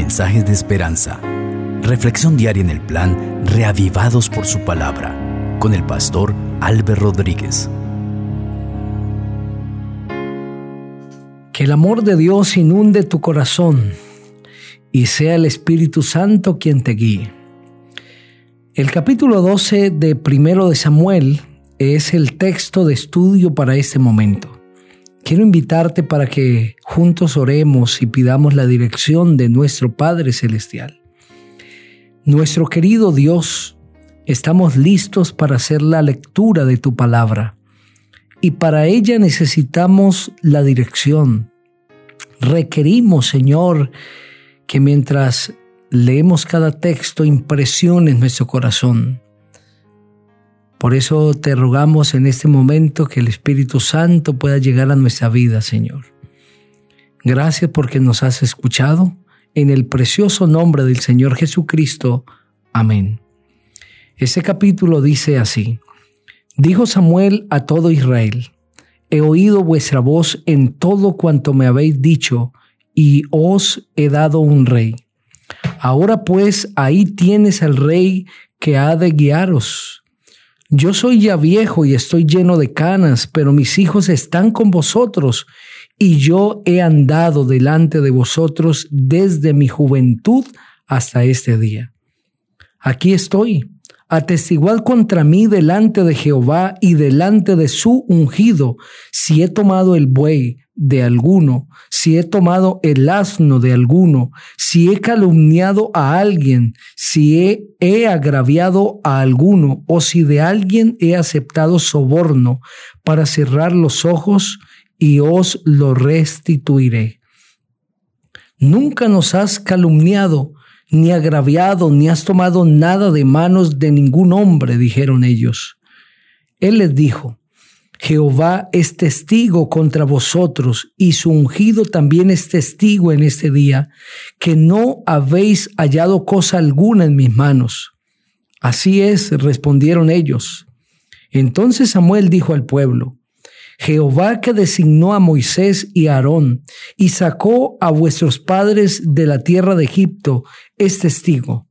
mensajes de esperanza. Reflexión diaria en el plan Reavivados por su palabra con el pastor Álvaro Rodríguez. Que el amor de Dios inunde tu corazón y sea el Espíritu Santo quien te guíe. El capítulo 12 de Primero de Samuel es el texto de estudio para este momento. Quiero invitarte para que juntos oremos y pidamos la dirección de nuestro Padre Celestial. Nuestro querido Dios, estamos listos para hacer la lectura de tu palabra y para ella necesitamos la dirección. Requerimos, Señor, que mientras leemos cada texto impresione nuestro corazón por eso te rogamos en este momento que el Espíritu Santo pueda llegar a nuestra vida, Señor. Gracias porque nos has escuchado. En el precioso nombre del Señor Jesucristo. Amén. Ese capítulo dice así. Dijo Samuel a todo Israel, he oído vuestra voz en todo cuanto me habéis dicho, y os he dado un rey. Ahora pues ahí tienes al rey que ha de guiaros yo soy ya viejo y estoy lleno de canas, pero mis hijos están con vosotros y yo he andado delante de vosotros desde mi juventud hasta este día. Aquí estoy, atestiguad contra mí delante de Jehová y delante de su ungido, si he tomado el buey de alguno, si he tomado el asno de alguno, si he calumniado a alguien, si he, he, agraviado a alguno, o si de alguien he aceptado soborno para cerrar los ojos y os lo restituiré. Nunca nos has calumniado, ni agraviado, ni has tomado nada de manos de ningún hombre, dijeron ellos. Él les dijo, Jehová es testigo contra vosotros y su ungido también es testigo en este día, que no habéis hallado cosa alguna en mis manos. Así es, respondieron ellos. Entonces Samuel dijo al pueblo, Jehová que designó a Moisés y a Aarón y sacó a vuestros padres de la tierra de Egipto, es testigo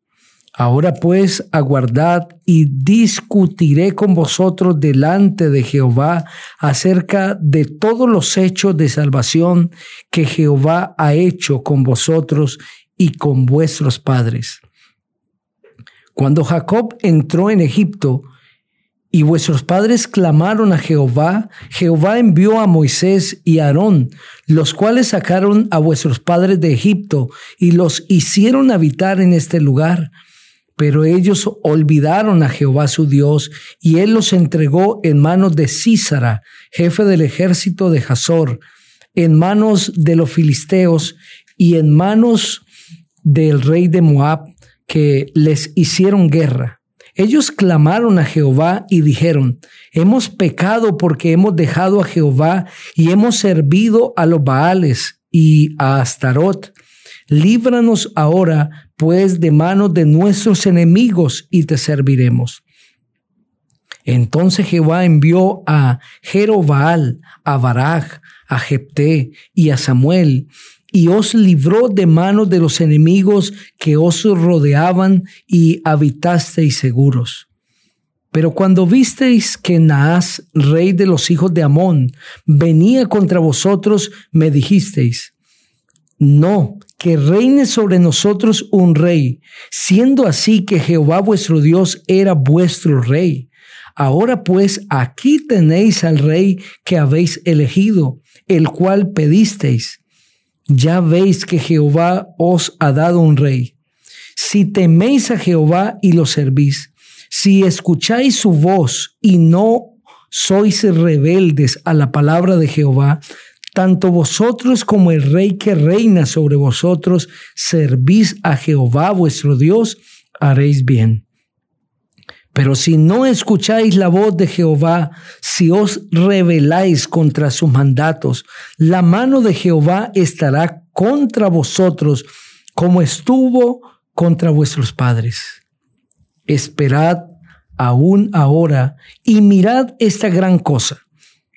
Ahora pues aguardad y discutiré con vosotros delante de Jehová acerca de todos los hechos de salvación que Jehová ha hecho con vosotros y con vuestros padres. Cuando Jacob entró en Egipto y vuestros padres clamaron a Jehová, Jehová envió a Moisés y a Aarón, los cuales sacaron a vuestros padres de Egipto y los hicieron habitar en este lugar pero ellos olvidaron a Jehová su Dios, y él los entregó en manos de Císara, jefe del ejército de Hazor, en manos de los filisteos y en manos del rey de Moab, que les hicieron guerra. Ellos clamaron a Jehová y dijeron, hemos pecado porque hemos dejado a Jehová y hemos servido a los Baales y a Astarot. Líbranos ahora pues de manos de nuestros enemigos y te serviremos. Entonces Jehová envió a Jerobaal, a Baraj, a Jepté y a Samuel, y os libró de manos de los enemigos que os rodeaban y habitasteis seguros. Pero cuando visteis que Naas, rey de los hijos de Amón, venía contra vosotros, me dijisteis, no, que reine sobre nosotros un rey, siendo así que Jehová vuestro Dios era vuestro rey. Ahora pues aquí tenéis al rey que habéis elegido, el cual pedisteis. Ya veis que Jehová os ha dado un rey. Si teméis a Jehová y lo servís, si escucháis su voz y no sois rebeldes a la palabra de Jehová, tanto vosotros como el rey que reina sobre vosotros servís a Jehová vuestro Dios, haréis bien. Pero si no escucháis la voz de Jehová, si os rebeláis contra sus mandatos, la mano de Jehová estará contra vosotros como estuvo contra vuestros padres. Esperad aún ahora y mirad esta gran cosa,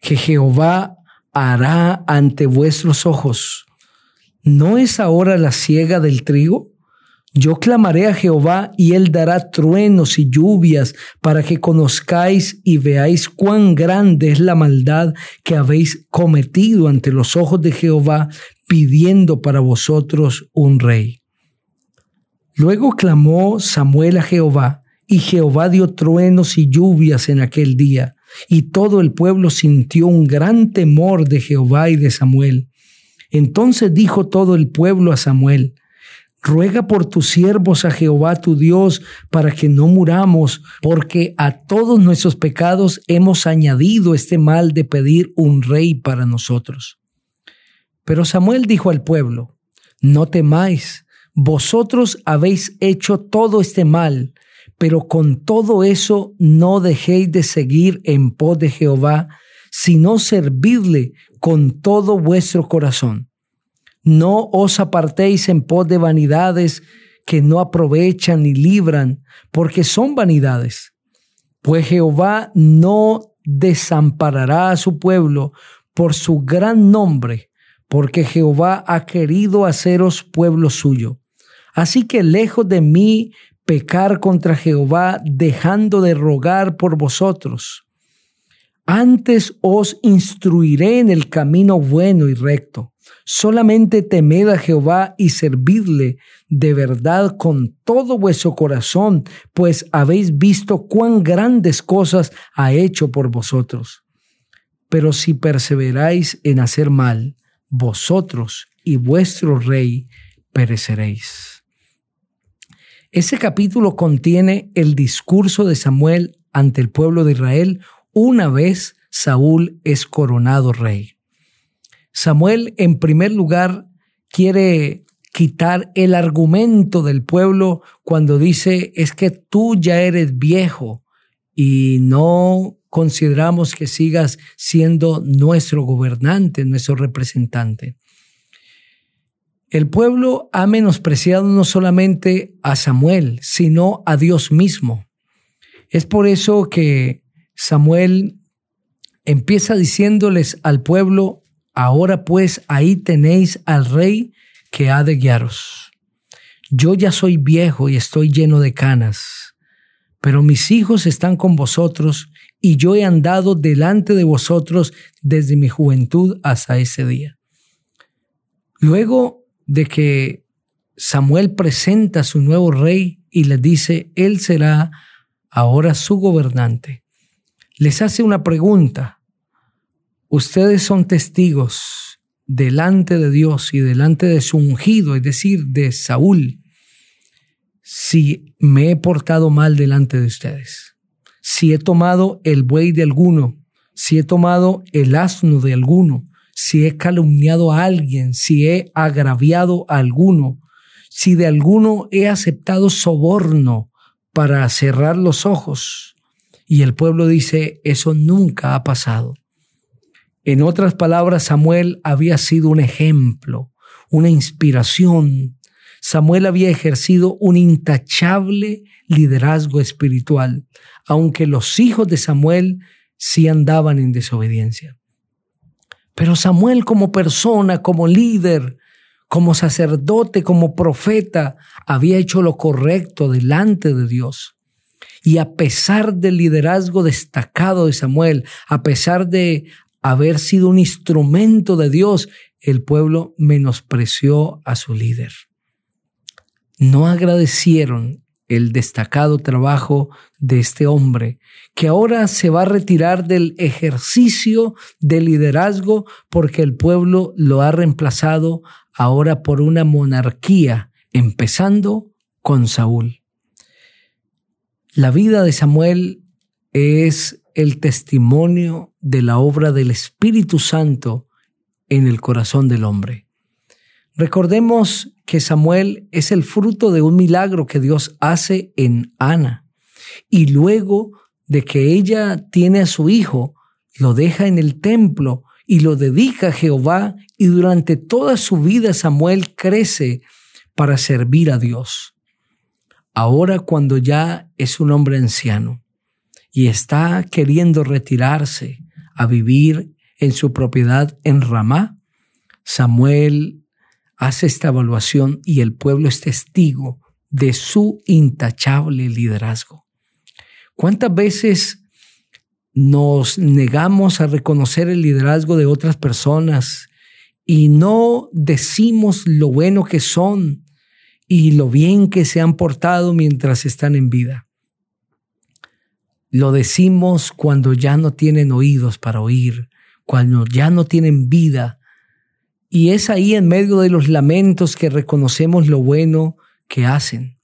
que Jehová hará ante vuestros ojos. ¿No es ahora la siega del trigo? Yo clamaré a Jehová y él dará truenos y lluvias para que conozcáis y veáis cuán grande es la maldad que habéis cometido ante los ojos de Jehová pidiendo para vosotros un rey. Luego clamó Samuel a Jehová y Jehová dio truenos y lluvias en aquel día y todo el pueblo sintió un gran temor de Jehová y de Samuel. Entonces dijo todo el pueblo a Samuel, Ruega por tus siervos a Jehová tu Dios para que no muramos, porque a todos nuestros pecados hemos añadido este mal de pedir un rey para nosotros. Pero Samuel dijo al pueblo, No temáis, vosotros habéis hecho todo este mal, pero con todo eso no dejéis de seguir en pos de Jehová, sino servirle con todo vuestro corazón no os apartéis en pos de vanidades que no aprovechan ni libran, porque son vanidades. Pues Jehová no desamparará a su pueblo por su gran nombre, porque Jehová ha querido haceros pueblo suyo. Así que lejos de mí pecar contra Jehová, dejando de rogar por vosotros. Antes os instruiré en el camino bueno y recto. Solamente temed a Jehová y servidle de verdad con todo vuestro corazón, pues habéis visto cuán grandes cosas ha hecho por vosotros. Pero si perseveráis en hacer mal, vosotros y vuestro rey pereceréis. Ese capítulo contiene el discurso de Samuel ante el pueblo de Israel una vez Saúl es coronado rey. Samuel, en primer lugar, quiere quitar el argumento del pueblo cuando dice es que tú ya eres viejo y no consideramos que sigas siendo nuestro gobernante, nuestro representante. El pueblo ha menospreciado no solamente a Samuel, sino a Dios mismo. Es por eso que Samuel empieza diciéndoles al pueblo, Ahora pues ahí tenéis al rey que ha de guiaros. Yo ya soy viejo y estoy lleno de canas, pero mis hijos están con vosotros y yo he andado delante de vosotros desde mi juventud hasta ese día. Luego de que Samuel presenta a su nuevo rey y le dice, Él será ahora su gobernante, les hace una pregunta Ustedes son testigos delante de Dios y delante de su ungido, es decir, de Saúl, si me he portado mal delante de ustedes, si he tomado el buey de alguno, si he tomado el asno de alguno, si he calumniado a alguien, si he agraviado a alguno, si de alguno he aceptado soborno para cerrar los ojos. Y el pueblo dice, eso nunca ha pasado. En otras palabras, Samuel había sido un ejemplo, una inspiración. Samuel había ejercido un intachable liderazgo espiritual, aunque los hijos de Samuel sí andaban en desobediencia. Pero Samuel como persona, como líder, como sacerdote, como profeta, había hecho lo correcto delante de Dios. Y a pesar del liderazgo destacado de Samuel, a pesar de haber sido un instrumento de Dios, el pueblo menospreció a su líder. No agradecieron el destacado trabajo de este hombre, que ahora se va a retirar del ejercicio de liderazgo porque el pueblo lo ha reemplazado ahora por una monarquía, empezando con Saúl. La vida de Samuel es el testimonio de la obra del Espíritu Santo en el corazón del hombre. Recordemos que Samuel es el fruto de un milagro que Dios hace en Ana y luego de que ella tiene a su hijo, lo deja en el templo y lo dedica a Jehová y durante toda su vida Samuel crece para servir a Dios. Ahora cuando ya es un hombre anciano, y está queriendo retirarse a vivir en su propiedad en Ramá, Samuel hace esta evaluación y el pueblo es testigo de su intachable liderazgo. ¿Cuántas veces nos negamos a reconocer el liderazgo de otras personas y no decimos lo bueno que son y lo bien que se han portado mientras están en vida? Lo decimos cuando ya no tienen oídos para oír, cuando ya no tienen vida. Y es ahí en medio de los lamentos que reconocemos lo bueno que hacen.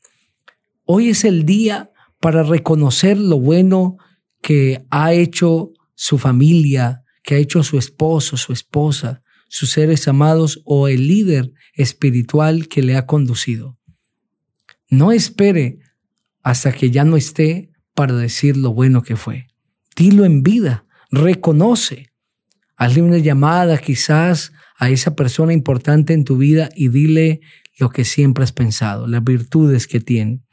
Hoy es el día para reconocer lo bueno que ha hecho su familia, que ha hecho su esposo, su esposa, sus seres amados o el líder espiritual que le ha conducido. No espere hasta que ya no esté para decir lo bueno que fue. Dilo en vida, reconoce. Hazle una llamada quizás a esa persona importante en tu vida y dile lo que siempre has pensado, las virtudes que tiene.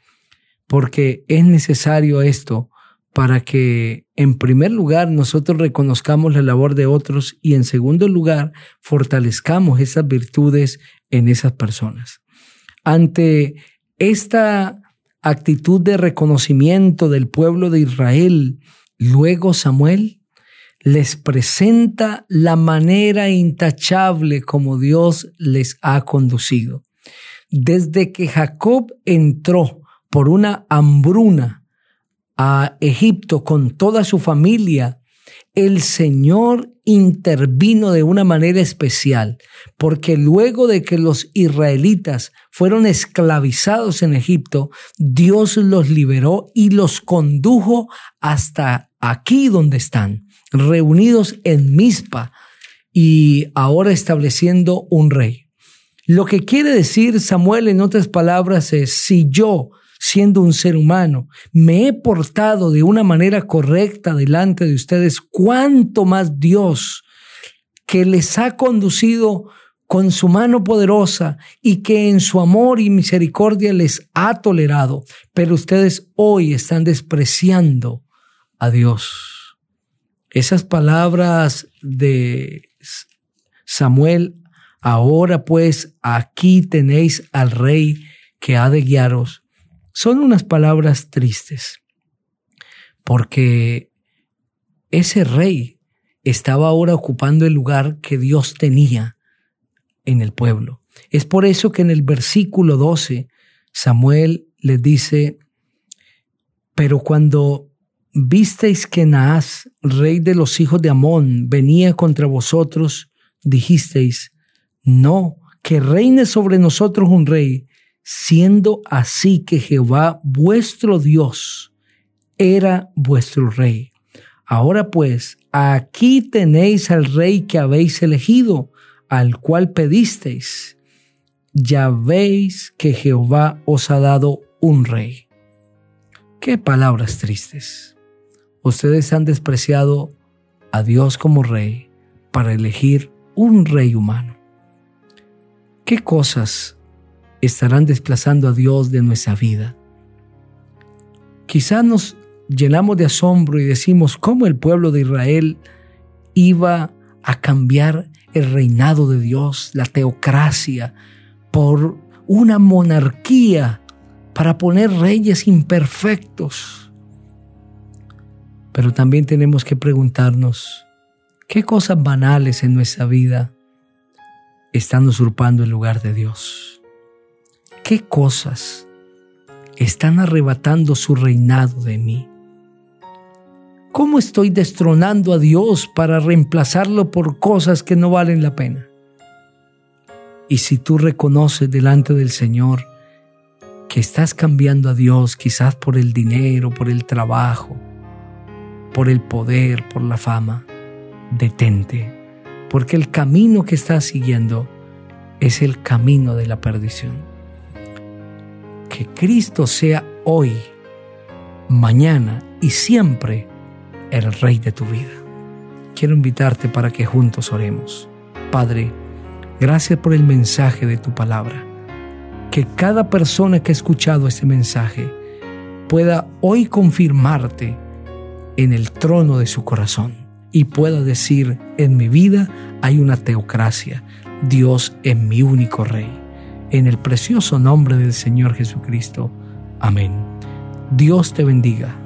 Porque es necesario esto para que en primer lugar nosotros reconozcamos la labor de otros y en segundo lugar fortalezcamos esas virtudes en esas personas. Ante esta actitud de reconocimiento del pueblo de Israel, luego Samuel les presenta la manera intachable como Dios les ha conducido. Desde que Jacob entró por una hambruna a Egipto con toda su familia, el Señor intervino de una manera especial, porque luego de que los israelitas fueron esclavizados en Egipto, Dios los liberó y los condujo hasta aquí donde están, reunidos en Mizpa y ahora estableciendo un rey. Lo que quiere decir Samuel en otras palabras es, si yo siendo un ser humano, me he portado de una manera correcta delante de ustedes, cuánto más Dios que les ha conducido con su mano poderosa y que en su amor y misericordia les ha tolerado, pero ustedes hoy están despreciando a Dios. Esas palabras de Samuel, ahora pues aquí tenéis al rey que ha de guiaros son unas palabras tristes, porque ese rey estaba ahora ocupando el lugar que Dios tenía en el pueblo. Es por eso que en el versículo 12 Samuel les dice, pero cuando visteis que Naas, rey de los hijos de Amón, venía contra vosotros, dijisteis, no, que reine sobre nosotros un rey, siendo así que Jehová vuestro Dios era vuestro rey. Ahora pues, aquí tenéis al rey que habéis elegido, al cual pedisteis. Ya veis que Jehová os ha dado un rey. Qué palabras tristes. Ustedes han despreciado a Dios como rey para elegir un rey humano. ¿Qué cosas estarán desplazando a Dios de nuestra vida. Quizá nos llenamos de asombro y decimos cómo el pueblo de Israel iba a cambiar el reinado de Dios, la teocracia, por una monarquía para poner reyes imperfectos. Pero también tenemos que preguntarnos, ¿qué cosas banales en nuestra vida están usurpando el lugar de Dios? ¿Qué cosas están arrebatando su reinado de mí? ¿Cómo estoy destronando a Dios para reemplazarlo por cosas que no valen la pena? Y si tú reconoces delante del Señor que estás cambiando a Dios quizás por el dinero, por el trabajo, por el poder, por la fama, detente, porque el camino que estás siguiendo es el camino de la perdición que Cristo sea hoy, mañana y siempre el Rey de tu vida. Quiero invitarte para que juntos oremos. Padre, gracias por el mensaje de tu palabra. Que cada persona que ha escuchado este mensaje pueda hoy confirmarte en el trono de su corazón y pueda decir, en mi vida hay una teocracia. Dios es mi único rey. En el precioso nombre del Señor Jesucristo. Amén. Dios te bendiga